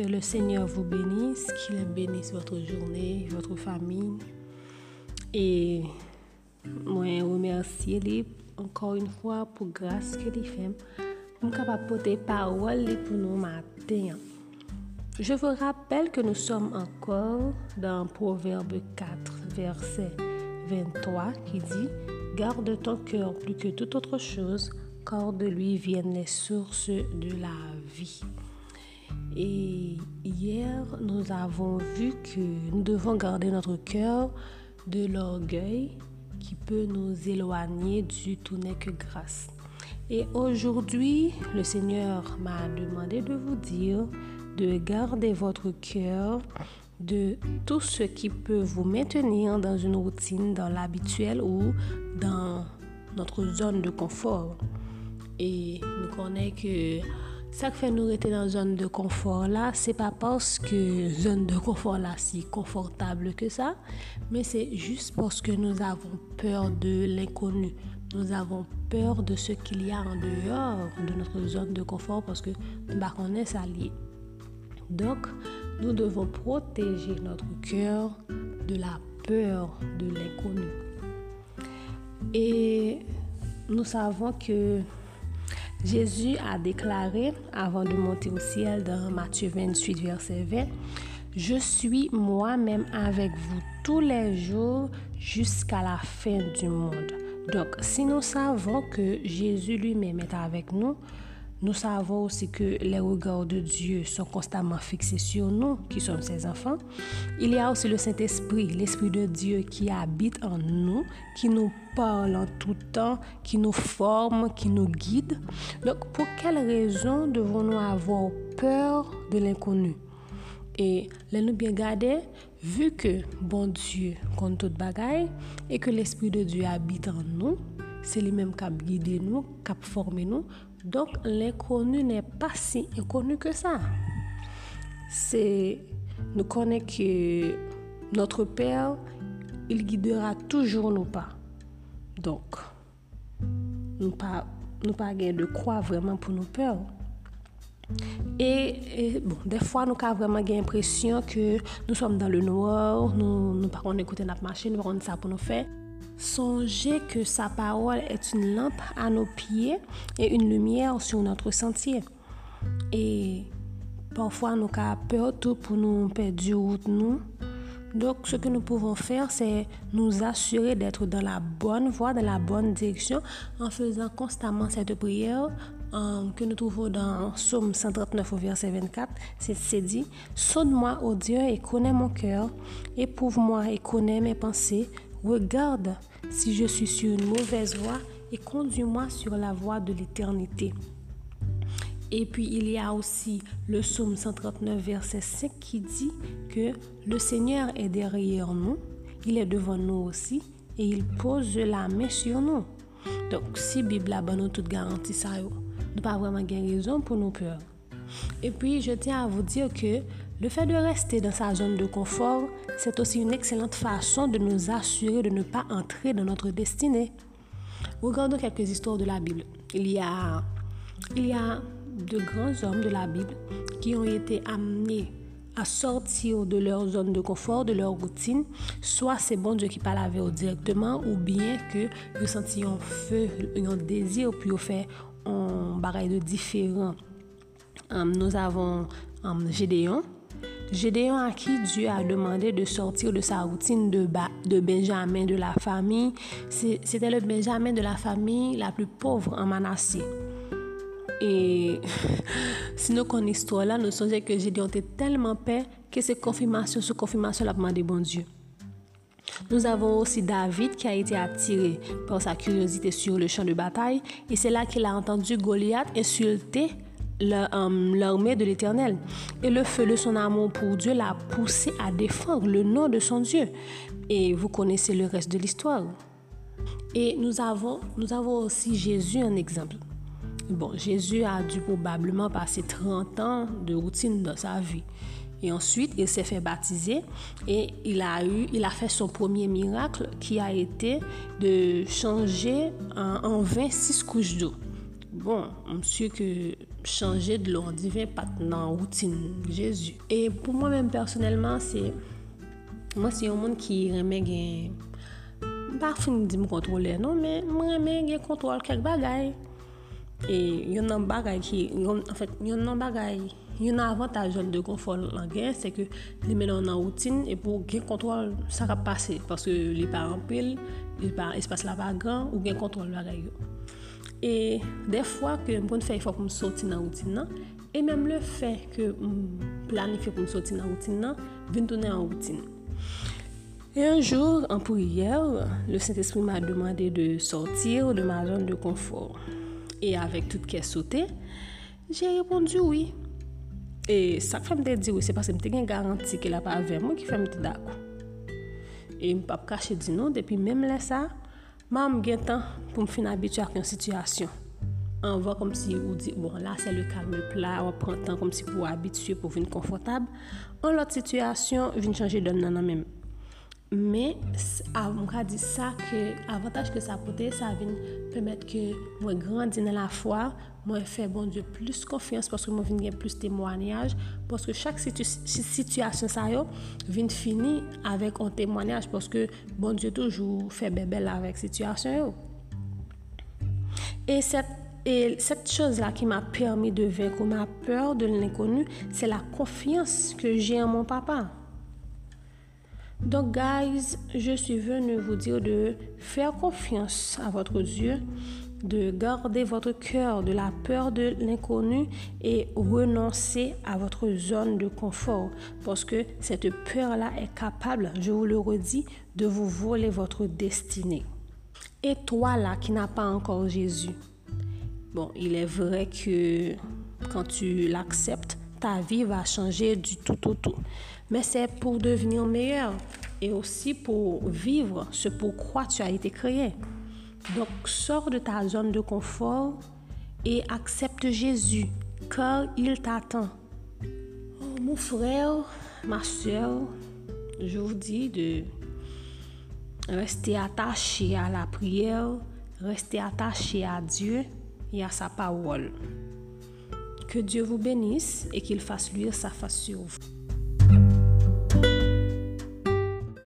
Que le Seigneur vous bénisse, qu'il bénisse votre journée, votre famille. Et moi, remercier encore une fois pour grâce que les fait pour capable porter parole pour nous matin. Je vous rappelle que nous sommes encore dans Proverbe 4, verset 23, qui dit Garde ton cœur plus que toute autre chose, car de lui viennent les sources de la vie. Et hier, nous avons vu que nous devons garder notre cœur de l'orgueil qui peut nous éloigner du tout n'est que grâce. Et aujourd'hui, le Seigneur m'a demandé de vous dire de garder votre cœur de tout ce qui peut vous maintenir dans une routine, dans l'habituel ou dans notre zone de confort. Et nous connaissons que fait nous rester dans une zone de confort là, c'est pas parce que zone de confort là si confortable que ça, mais c'est juste parce que nous avons peur de l'inconnu. Nous avons peur de ce qu'il y a en dehors de notre zone de confort parce que nous ne connaissons ça lié. Donc, nous devons protéger notre cœur de la peur de l'inconnu. Et nous savons que Jésus a déclaré avant de monter au ciel dans Matthieu 28, verset 20, Je suis moi-même avec vous tous les jours jusqu'à la fin du monde. Donc, si nous savons que Jésus lui-même est avec nous, nous savons aussi que les regards de Dieu sont constamment fixés sur nous, qui sommes ses enfants. Il y a aussi le Saint-Esprit, l'Esprit de Dieu qui habite en nous, qui nous parle en tout temps, qui nous forme, qui nous guide. Donc, pour quelle raison devons-nous avoir peur de l'inconnu? Et les nous bien garder, vu que bon Dieu compte toute bagaille et que l'Esprit de Dieu habite en nous, c'est lui-même qui a guidé nous, qui a formé nous. Donc l'inconnu n'est pas si inconnu que ça. C'est nous connaît que notre Père, il guidera toujours nos pas. Donc, nous pas nous pas de croire vraiment pour nos peurs. Et, et, bon, des fois, nous avons vraiment l'impression que nous sommes dans le noir, nous ne pouvons pas écouter notre machine, nous ne pouvons pas ça pour nous faire. Songez que sa parole est une lampe à nos pieds et une lumière sur notre sentier. Et parfois, nous avons peur tout pour nous perdre route nous. Donc, ce que nous pouvons faire, c'est nous assurer d'être dans la bonne voie, dans la bonne direction, en faisant constamment cette prière que nous trouvons dans Somme 139 au verset 24. C'est dit, Sonne-moi, ô Dieu, et connais mon cœur, éprouve-moi et connais mes pensées, regarde si je suis sur une mauvaise voie et conduis-moi sur la voie de l'éternité. Et puis il y a aussi le psaume 139 verset 5 qui dit que le Seigneur est derrière nous, il est devant nous aussi et il pose la main sur nous. Donc si Bible a nous toute garantie ça, nous pas vraiment raison pour nous peur. Et puis je tiens à vous dire que le fait de rester dans sa zone de confort, c'est aussi une excellente façon de nous assurer de ne pas entrer dans notre destinée. Regardons quelques histoires de la Bible. Il y a, de grands hommes de la Bible qui ont été amenés à sortir de leur zone de confort, de leur routine. Soit c'est bon Dieu qui parle avec directement, ou bien que vous sentiez un feu, un désir, puis vous fait un barrage de différent. Um, nous avons um, Gédéon, Gédéon à qui Dieu a demandé de sortir de sa routine de, de Benjamin de la famille. C'était le Benjamin de la famille la plus pauvre en Manassé. Et si nous connaissons l'histoire là, nous songeons que Gédéon était tellement paix que c'est confirmation sur confirmation la demandé bon Dieu. Nous avons aussi David qui a été attiré par sa curiosité sur le champ de bataille et c'est là qu'il a entendu Goliath insulter l'armée de l'Éternel. Et le feu de son amour pour Dieu l'a poussé à défendre le nom de son Dieu. Et vous connaissez le reste de l'histoire. Et nous avons, nous avons aussi Jésus en exemple. Bon, Jésus a dû probablement passer 30 ans de routine dans sa vie. Et ensuite, il s'est fait baptiser et il a eu, il a fait son premier miracle qui a été de changer en, en 26 couches d'eau. Bon, monsieur que chanje de lor divin pat nan woutin Jezu. E pou mwen men personelman, se mwen se yon moun ki reme gen ba fin di m kontrole, non, men mwen reme gen kontrol kek bagay. E yon nan bagay ki, yon, en fait, yon nan bagay, yon nan avantajol de konfor lan gen, se ke li menon nan woutin e pou gen kontrol sa ka pase, paske li pa rampil, li pa espas la pa gran, ou gen kontrol bagay yo. E defwa ke m kon fè yon fò pou m soti nan routin nan, e mèm le fè ke m planifi pou m soti nan routin nan, vin tounen an routin. E anjou, an pou yèw, le Saint-Esprit m a demande de sortir de ma zon de konfor. E avèk tout kè sote, jè repondu oui. E sak fèm te di oui, se pasè m te gen garanti ke la pa avè mwen ki fèm te dakou. E m pap kache di nou, depi mèm lè sa, Mam gen tan pou m fin abitua ak yon situasyon. Anva kom si ou di, bon la se le kalme pla, wap pran tan kom si pou abitue pou vin konfortab. An lot situasyon, vin chanje don nan nan menm. Me, mwen ka di sa ke avantaj ke sa pote, sa vin pemet ke mwen grandi nan la fwa, mwen fe bon diyo plus konfians paske mwen vin gen plus temwanyaj, paske chak situ, situasyon sa yo vin fini avek an temwanyaj paske bon diyo toujou fe bebel avek situasyon yo. E set, set chose la ki m'a permi de vek ou m'a per de l'inkonu, se la konfians ke jè an mon papa. Donc, guys, je suis venue vous dire de faire confiance à votre Dieu, de garder votre cœur de la peur de l'inconnu et renoncer à votre zone de confort parce que cette peur-là est capable, je vous le redis, de vous voler votre destinée. Et toi là qui n'as pas encore Jésus, bon, il est vrai que quand tu l'acceptes, ta vie va changer du tout au tout. Mais c'est pour devenir meilleur et aussi pour vivre ce pourquoi tu as été créé. Donc sors de ta zone de confort et accepte Jésus car il t'attend. Oh, mon frère, ma soeur, je vous dis de rester attaché à la prière, rester attaché à Dieu et à sa parole. Que Dieu vous bénisse et qu'il fasse luire sa face sur vous.